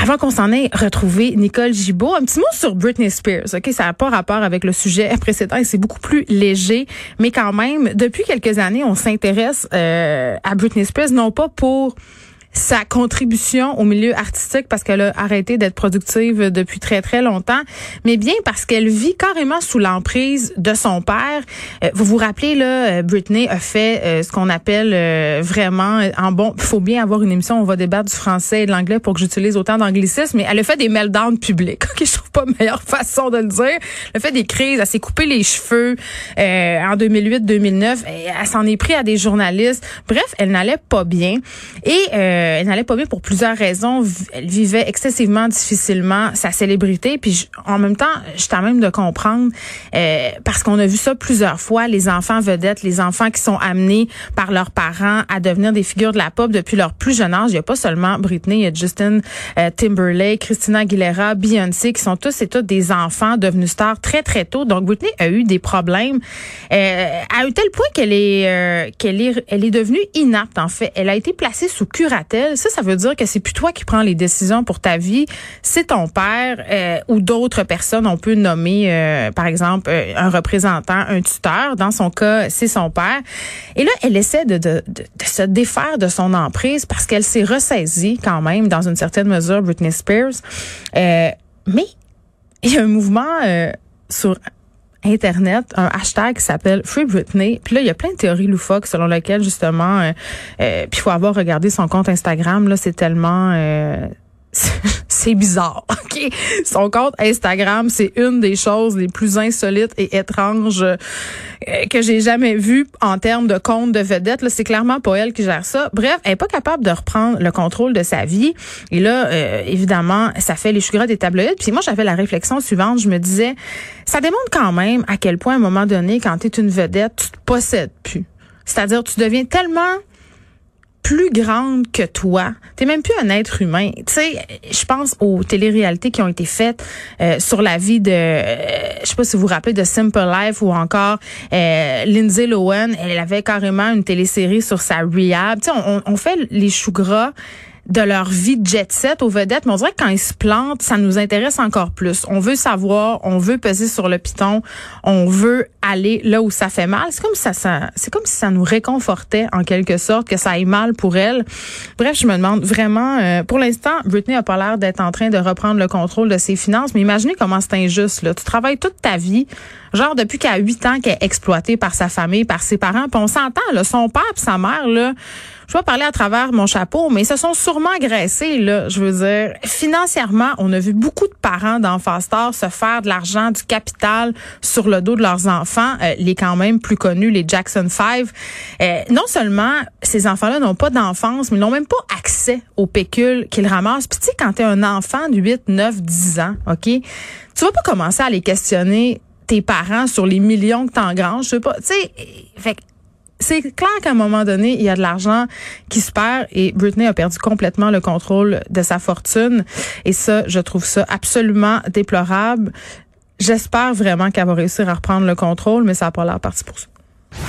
Avant qu'on s'en ait retrouvé, Nicole Gibault, un petit mot sur Britney Spears. Ok, ça n'a pas rapport avec le sujet précédent et c'est beaucoup plus léger, mais quand même, depuis quelques années, on s'intéresse euh, à Britney Spears non pas pour sa contribution au milieu artistique parce qu'elle a arrêté d'être productive depuis très très longtemps, mais bien parce qu'elle vit carrément sous l'emprise de son père. Euh, vous vous rappelez là, euh, Britney a fait euh, ce qu'on appelle vraiment en bon. Faut bien avoir une émission. On va débattre du français et de l'anglais pour que j'utilise autant d'anglicisme, mais elle a fait des meltdowns publics. Ok, je trouve pas meilleure façon de le dire. Elle a fait des crises. Elle s'est coupé les cheveux en 2008-2009. Elle s'en est pris à des journalistes. Bref, elle n'allait pas bien et elle n'allait pas bien pour plusieurs raisons. Elle vivait excessivement difficilement sa célébrité. Puis en même temps, je à même de comprendre euh, parce qu'on a vu ça plusieurs fois. Les enfants vedettes, les enfants qui sont amenés par leurs parents à devenir des figures de la pop depuis leur plus jeune âge. Il n'y a pas seulement Britney, il y a Justin euh, Timberlake, Christina Aguilera, Beyoncé, qui sont tous et toutes des enfants devenus stars très très tôt. Donc Britney a eu des problèmes à un tel point qu'elle est qu'elle est elle est devenue inapte en fait. Elle a été placée sous curatelle ça, ça veut dire que c'est plus toi qui prends les décisions pour ta vie, c'est ton père euh, ou d'autres personnes. On peut nommer, euh, par exemple, euh, un représentant, un tuteur. Dans son cas, c'est son père. Et là, elle essaie de, de, de, se défaire de son emprise parce qu'elle s'est ressaisie quand même, dans une certaine mesure, Britney Spears. mais il y a un mouvement sur Internet un hashtag qui s'appelle Free Britney. Puis là, il y a plein de théories loufoques selon lesquelles justement, euh, euh il faut avoir regardé son compte Instagram. Là, c'est tellement euh, c'est bizarre. OK, son compte Instagram, c'est une des choses les plus insolites et étranges euh, que j'ai jamais vues en termes de compte de vedette. Là, c'est clairement pas elle qui gère ça. Bref, elle est pas capable de reprendre le contrôle de sa vie. Et là, euh, évidemment, ça fait les choux des tabloïds. Puis moi, j'avais la réflexion suivante. Je me disais, ça démontre quand même à quel point, à un moment donné, quand tu es une vedette, tu te possèdes plus. C'est-à-dire, tu deviens tellement plus grande que toi. T'es même plus un être humain. Tu sais, je pense aux téléréalités qui ont été faites euh, sur la vie de, euh, je sais pas si vous vous rappelez de Simple Life ou encore euh, Lindsay Lohan. Elle avait carrément une télésérie sur sa rehab. Tu sais, on, on fait les choux gras de leur vie de jet set aux vedettes, mais on dirait que quand ils se plantent, ça nous intéresse encore plus. On veut savoir, on veut peser sur le piton, on veut aller là où ça fait mal. C'est comme ça, ça c'est comme si ça nous réconfortait en quelque sorte que ça aille mal pour elle. Bref, je me demande vraiment. Euh, pour l'instant, Britney a pas l'air d'être en train de reprendre le contrôle de ses finances, mais imaginez comment c'est injuste. Là, tu travailles toute ta vie, genre depuis a 8 ans qu'elle est exploitée par sa famille, par ses parents, puis on s'entend là, son père, sa mère là je vais parler à travers mon chapeau, mais ils se sont sûrement agressés, là. Je veux dire, financièrement, on a vu beaucoup de parents d'enfants stars se faire de l'argent, du capital sur le dos de leurs enfants, euh, les quand même plus connus, les Jackson 5. Euh, non seulement ces enfants-là n'ont pas d'enfance, mais ils n'ont même pas accès au pécule qu'ils ramassent. Puis tu sais, quand tu es un enfant de 8, 9, 10 ans, OK, tu vas pas commencer à les questionner tes parents sur les millions que t'engranges, je sais pas, tu sais, fait c'est clair qu'à un moment donné, il y a de l'argent qui se perd et Britney a perdu complètement le contrôle de sa fortune. Et ça, je trouve ça absolument déplorable. J'espère vraiment qu'elle va réussir à reprendre le contrôle, mais ça n'a pas l'air parti pour ça.